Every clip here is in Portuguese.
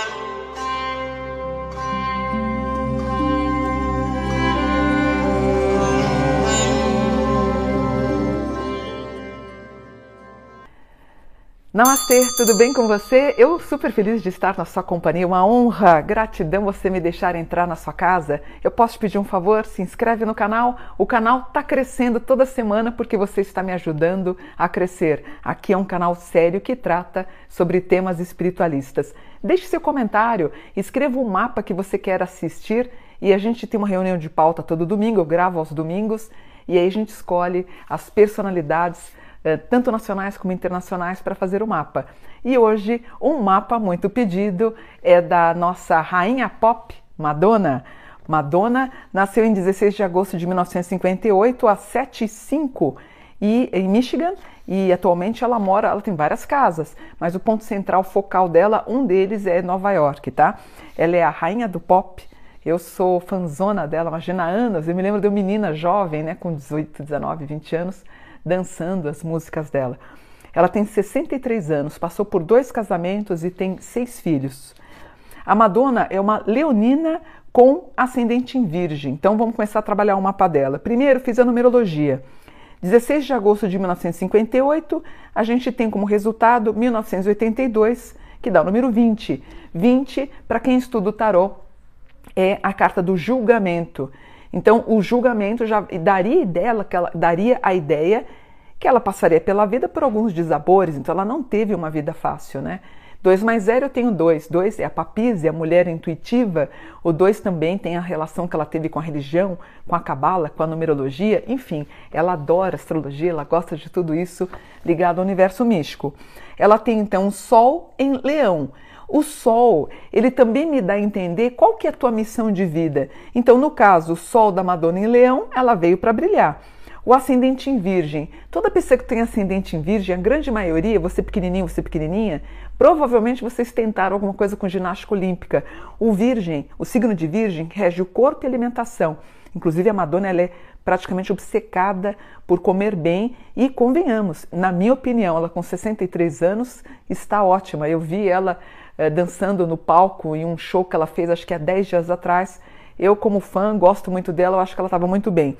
Amen. Namastê, tudo bem com você? Eu super feliz de estar na sua companhia, uma honra, gratidão você me deixar entrar na sua casa. Eu posso te pedir um favor? Se inscreve no canal. O canal está crescendo toda semana porque você está me ajudando a crescer. Aqui é um canal sério que trata sobre temas espiritualistas. Deixe seu comentário, escreva o um mapa que você quer assistir e a gente tem uma reunião de pauta todo domingo, eu gravo aos domingos e aí a gente escolhe as personalidades tanto nacionais como internacionais, para fazer o mapa. E hoje, um mapa muito pedido é da nossa rainha pop, Madonna. Madonna nasceu em 16 de agosto de 1958, às 7 e 5 em Michigan, e atualmente ela mora, ela tem várias casas, mas o ponto central focal dela, um deles é Nova York, tá? Ela é a rainha do pop. Eu sou fanzona dela, imagina anos. Eu me lembro de uma menina jovem, né, com 18, 19, 20 anos, dançando as músicas dela. Ela tem 63 anos, passou por dois casamentos e tem seis filhos. A Madonna é uma leonina com ascendente em virgem. Então vamos começar a trabalhar o mapa dela. Primeiro fiz a numerologia. 16 de agosto de 1958, a gente tem como resultado 1982, que dá o número 20. 20, para quem estuda o tarô, é a carta do julgamento. Então, o julgamento já daria, dela, ela, daria a ideia que ela passaria pela vida por alguns desabores, então ela não teve uma vida fácil, né? Dois mais zero eu tenho dois. Dois é a papise, a mulher intuitiva. O dois também tem a relação que ela teve com a religião, com a cabala, com a numerologia. Enfim, ela adora astrologia, ela gosta de tudo isso ligado ao universo místico. Ela tem então um sol em leão. O sol, ele também me dá a entender qual que é a tua missão de vida. Então, no caso, o sol da Madonna em Leão, ela veio para brilhar. O ascendente em Virgem. Toda pessoa que tem ascendente em Virgem, a grande maioria, você pequenininho, você pequenininha, provavelmente vocês tentaram alguma coisa com ginástica olímpica. O Virgem, o signo de Virgem, rege o corpo e a alimentação. Inclusive a Madonna ela é praticamente obcecada por comer bem e convenhamos, na minha opinião, ela com 63 anos está ótima. Eu vi ela dançando no palco em um show que ela fez, acho que há 10 dias atrás. Eu, como fã, gosto muito dela, eu acho que ela estava muito bem.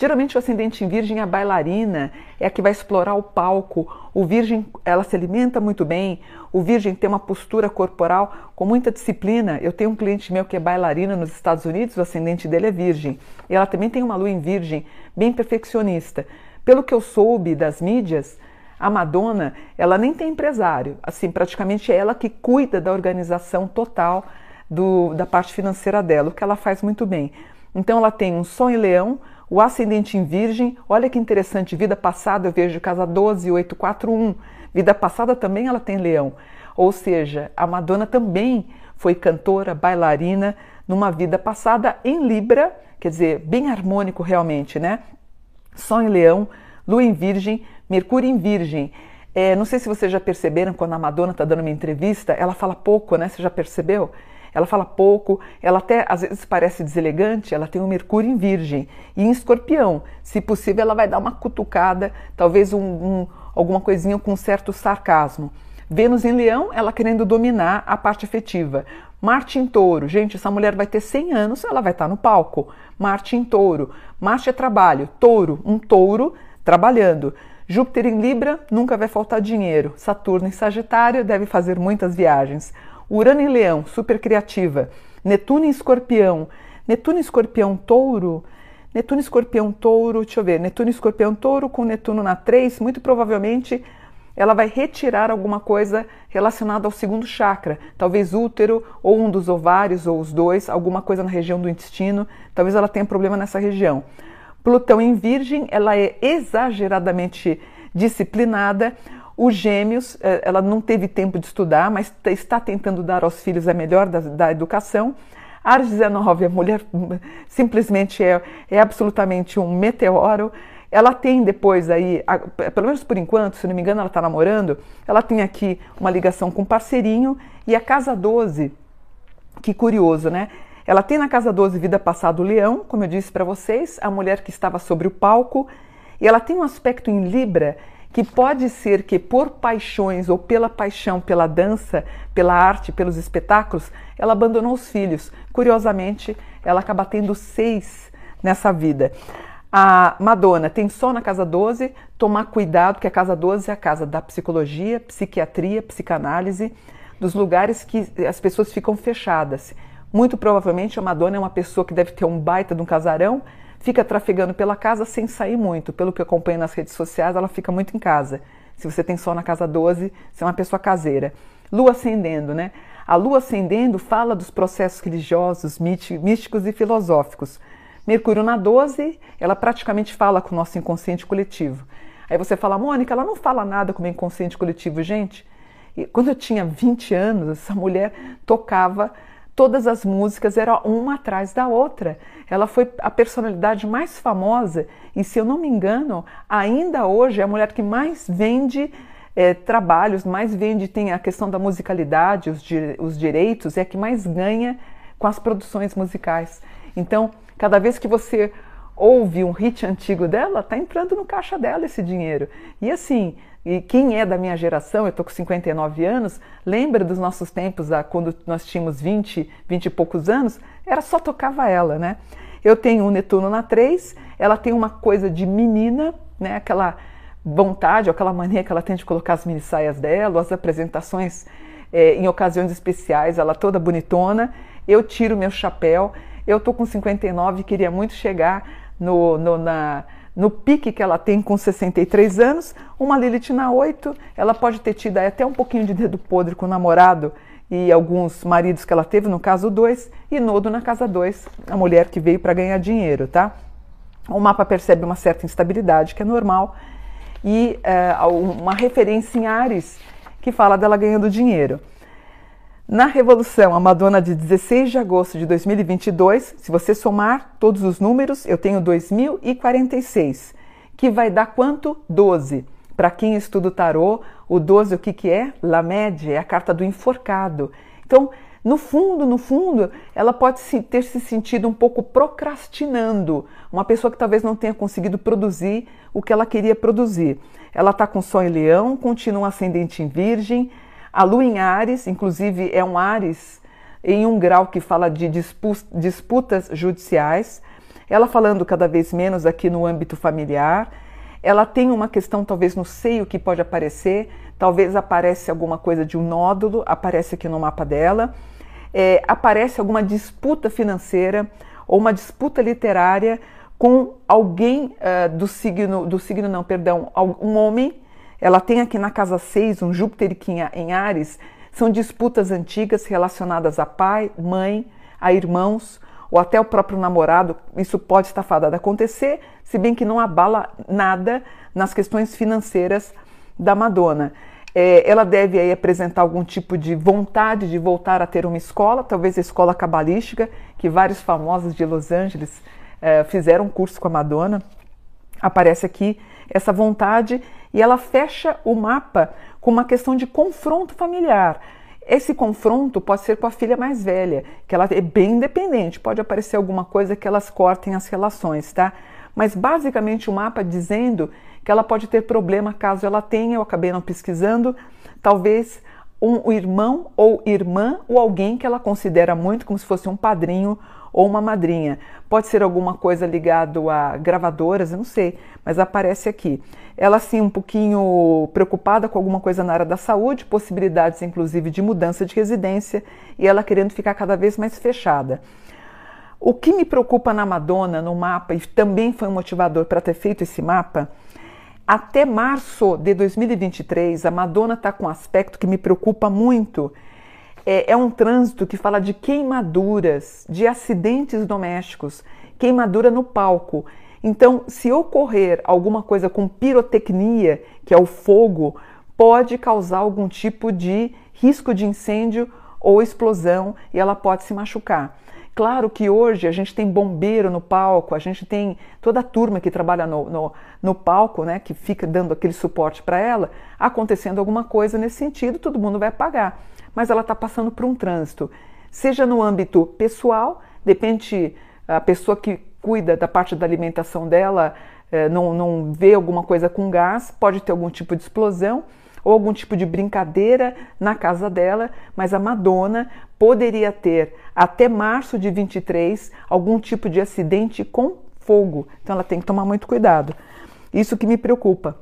Geralmente o ascendente em virgem a bailarina, é a que vai explorar o palco. O virgem, ela se alimenta muito bem. O virgem tem uma postura corporal com muita disciplina. Eu tenho um cliente meu que é bailarina nos Estados Unidos, o ascendente dele é virgem. E ela também tem uma lua em virgem, bem perfeccionista. Pelo que eu soube das mídias, a Madonna, ela nem tem empresário, assim, praticamente é ela que cuida da organização total do, da parte financeira dela, o que ela faz muito bem. Então ela tem um Sol em Leão, o ascendente em Virgem, olha que interessante, vida passada eu vejo casa 12841, vida passada também ela tem Leão. Ou seja, a Madonna também foi cantora, bailarina numa vida passada em Libra, quer dizer, bem harmônico realmente, né? Sol em Leão, Lua em Virgem, Mercúrio em Virgem. É, não sei se vocês já perceberam quando a Madonna está dando uma entrevista, ela fala pouco, né? Você já percebeu? Ela fala pouco, ela até às vezes parece deselegante, ela tem um Mercúrio em Virgem e em Escorpião. Se possível, ela vai dar uma cutucada, talvez um, um, alguma coisinha com certo sarcasmo. Vênus em Leão, ela querendo dominar a parte afetiva. Marte em Touro, gente, essa mulher vai ter 100 anos, ela vai estar no palco. Marte em Touro, Marte é trabalho, Touro, um touro trabalhando. Júpiter em Libra, nunca vai faltar dinheiro. Saturno em Sagitário, deve fazer muitas viagens. Urano em Leão, super criativa. Netuno em Escorpião. Netuno em Escorpião, Touro. Netuno Escorpião, Touro, deixa eu ver. Netuno Escorpião, Touro com Netuno na 3, muito provavelmente ela vai retirar alguma coisa relacionada ao segundo chakra, talvez útero ou um dos ovários ou os dois, alguma coisa na região do intestino, talvez ela tenha problema nessa região. Plutão em Virgem, ela é exageradamente disciplinada. Os gêmeos, eh, ela não teve tempo de estudar, mas está tentando dar aos filhos a melhor da, da educação. Ares 19, a mulher simplesmente é, é absolutamente um meteoro. Ela tem depois aí, pelo menos por enquanto, se não me engano, ela está namorando, ela tem aqui uma ligação com um parceirinho e a casa 12, que curioso, né? Ela tem na casa 12 vida passada o leão, como eu disse para vocês, a mulher que estava sobre o palco, e ela tem um aspecto em Libra que pode ser que por paixões ou pela paixão pela dança, pela arte, pelos espetáculos, ela abandonou os filhos. Curiosamente, ela acaba tendo seis nessa vida. A Madonna tem só na casa 12, tomar cuidado, que a casa 12 é a casa da psicologia, psiquiatria, psicanálise, dos lugares que as pessoas ficam fechadas. Muito provavelmente a Madonna é uma pessoa que deve ter um baita de um casarão, fica trafegando pela casa sem sair muito. Pelo que eu acompanho nas redes sociais, ela fica muito em casa. Se você tem só na casa 12, você é uma pessoa caseira. Lua ascendendo, né? A lua ascendendo fala dos processos religiosos, místicos e filosóficos. Mercúrio na 12, ela praticamente fala com o nosso inconsciente coletivo. Aí você fala, Mônica, ela não fala nada com o inconsciente coletivo, gente. E quando eu tinha 20 anos, essa mulher tocava todas as músicas, era uma atrás da outra. Ela foi a personalidade mais famosa e, se eu não me engano, ainda hoje é a mulher que mais vende é, trabalhos, mais vende, tem a questão da musicalidade, os, os direitos, é a que mais ganha com as produções musicais. Então, cada vez que você ouve um hit antigo dela, tá entrando no caixa dela esse dinheiro. E assim, e quem é da minha geração, eu tô com 59 anos, lembra dos nossos tempos, quando nós tínhamos 20, 20 e poucos anos, era só tocava ela, né? Eu tenho um Netuno na 3, ela tem uma coisa de menina, né? Aquela vontade, aquela mania que ela tem de colocar as mini saias dela, as apresentações é, em ocasiões especiais, ela toda bonitona. Eu tiro meu chapéu. Eu tô com 59 e queria muito chegar no, no, na, no pique que ela tem com 63 anos. Uma Lilith na 8, ela pode ter tido até um pouquinho de dedo podre com o namorado e alguns maridos que ela teve, no caso 2, e Nodo na casa 2, a mulher que veio para ganhar dinheiro, tá? O mapa percebe uma certa instabilidade, que é normal, e é, uma referência em Ares que fala dela ganhando dinheiro. Na Revolução, a Madonna de 16 de agosto de 2022, se você somar todos os números, eu tenho 2046, que vai dar quanto? 12. Para quem estuda o tarô, o 12 o que, que é? La média, é a carta do enforcado. Então, no fundo, no fundo, ela pode ter se sentido um pouco procrastinando, uma pessoa que talvez não tenha conseguido produzir o que ela queria produzir. Ela está com Sol em Leão, continua ascendente em Virgem, a Lua em Ares, inclusive é um Ares em um grau que fala de disputas judiciais. Ela falando cada vez menos aqui no âmbito familiar. Ela tem uma questão talvez no seio que pode aparecer, talvez aparece alguma coisa de um nódulo, aparece aqui no mapa dela é, aparece alguma disputa financeira ou uma disputa literária com alguém uh, do signo, do signo não, perdão, um homem. Ela tem aqui na casa 6 um Júpiter em Ares. São disputas antigas relacionadas a pai, mãe, a irmãos ou até o próprio namorado. Isso pode estar fadado a acontecer, se bem que não abala nada nas questões financeiras da Madonna. É, ela deve aí apresentar algum tipo de vontade de voltar a ter uma escola, talvez a escola cabalística, que vários famosos de Los Angeles é, fizeram um curso com a Madonna. Aparece aqui essa vontade e ela fecha o mapa com uma questão de confronto familiar. Esse confronto pode ser com a filha mais velha, que ela é bem independente, pode aparecer alguma coisa que elas cortem as relações, tá? Mas basicamente o mapa dizendo que ela pode ter problema caso ela tenha, eu acabei não pesquisando, talvez um irmão ou irmã ou alguém que ela considera muito como se fosse um padrinho ou uma madrinha. Pode ser alguma coisa ligado a gravadoras, eu não sei, mas aparece aqui. Ela sim um pouquinho preocupada com alguma coisa na área da saúde, possibilidades inclusive de mudança de residência e ela querendo ficar cada vez mais fechada. O que me preocupa na Madonna, no mapa, e também foi um motivador para ter feito esse mapa, até março de 2023, a Madonna está com um aspecto que me preocupa muito. É, é, um trânsito que fala de queimaduras, de acidentes domésticos, queimadura no palco. Então, se ocorrer alguma coisa com pirotecnia, que é o fogo, pode causar algum tipo de risco de incêndio ou explosão e ela pode se machucar. Claro que hoje a gente tem bombeiro no palco, a gente tem toda a turma que trabalha no, no, no palco, né, que fica dando aquele suporte para ela. Acontecendo alguma coisa nesse sentido, todo mundo vai pagar. Mas ela está passando por um trânsito, seja no âmbito pessoal, depende a pessoa que cuida da parte da alimentação dela é, não, não vê alguma coisa com gás, pode ter algum tipo de explosão ou algum tipo de brincadeira na casa dela, mas a Madonna poderia ter até março de 23 algum tipo de acidente com fogo. Então ela tem que tomar muito cuidado. Isso que me preocupa.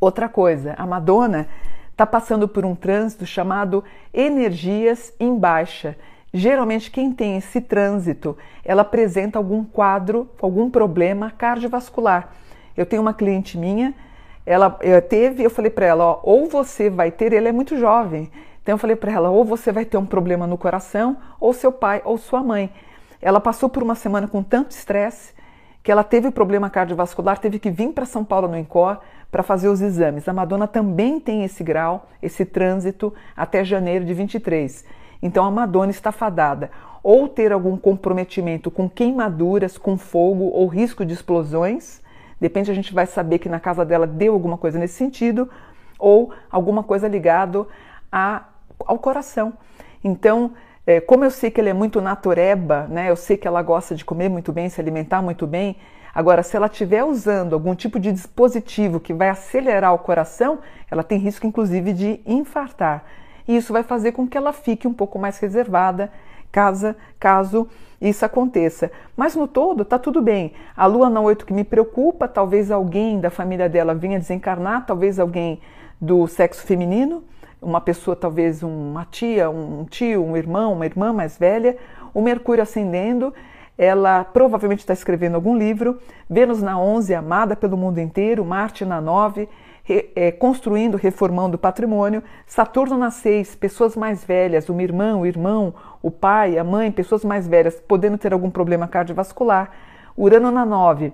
Outra coisa, a Madonna está passando por um trânsito chamado energias em baixa. Geralmente, quem tem esse trânsito, ela apresenta algum quadro, algum problema cardiovascular. Eu tenho uma cliente minha, ela teve, eu falei para ela, ó, ou você vai ter, ele é muito jovem, então eu falei para ela, ou você vai ter um problema no coração, ou seu pai ou sua mãe. Ela passou por uma semana com tanto estresse que ela teve problema cardiovascular, teve que vir para São Paulo no INCOR para fazer os exames. A Madonna também tem esse grau, esse trânsito até janeiro de 23. Então a Madonna está fadada ou ter algum comprometimento com queimaduras, com fogo ou risco de explosões. Depende, a gente vai saber que na casa dela deu alguma coisa nesse sentido, ou alguma coisa ligado a, ao coração. Então, é, como eu sei que ela é muito natureba, né? Eu sei que ela gosta de comer muito bem, se alimentar muito bem. Agora, se ela estiver usando algum tipo de dispositivo que vai acelerar o coração, ela tem risco, inclusive, de infartar. E isso vai fazer com que ela fique um pouco mais reservada, caso, caso isso aconteça. Mas no todo, tá tudo bem. A lua na 8 que me preocupa, talvez alguém da família dela venha desencarnar, talvez alguém do sexo feminino, uma pessoa, talvez uma tia, um tio, um irmão, uma irmã mais velha. O Mercúrio ascendendo, ela provavelmente está escrevendo algum livro. Vênus na 11, amada pelo mundo inteiro. Marte na 9 é, construindo, reformando o patrimônio. Saturno na 6, pessoas mais velhas, uma irmã, o irmão, o pai, a mãe, pessoas mais velhas, podendo ter algum problema cardiovascular. Urano na 9,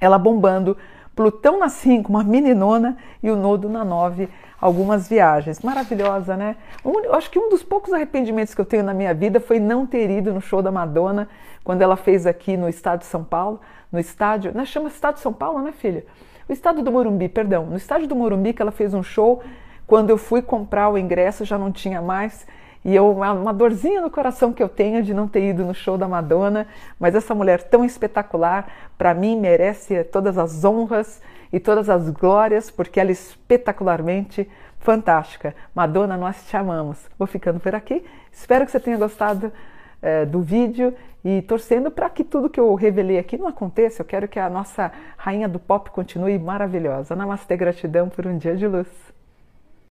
ela bombando. Plutão na 5, uma meninona, e o Nodo na 9, algumas viagens. Maravilhosa, né? Um, acho que um dos poucos arrependimentos que eu tenho na minha vida foi não ter ido no show da Madonna, quando ela fez aqui no estado de São Paulo, no estádio, né? chama estado de São Paulo, né, filha? O estado do Morumbi, perdão, no estádio do Morumbi que ela fez um show, quando eu fui comprar o ingresso já não tinha mais. E eu, uma dorzinha no coração que eu tenho de não ter ido no show da Madonna, mas essa mulher tão espetacular, para mim merece todas as honras e todas as glórias, porque ela é espetacularmente fantástica. Madonna, nós te amamos. Vou ficando por aqui. Espero que você tenha gostado é, do vídeo e torcendo para que tudo que eu revelei aqui não aconteça. Eu quero que a nossa rainha do pop continue maravilhosa. Namastê, gratidão por um dia de luz.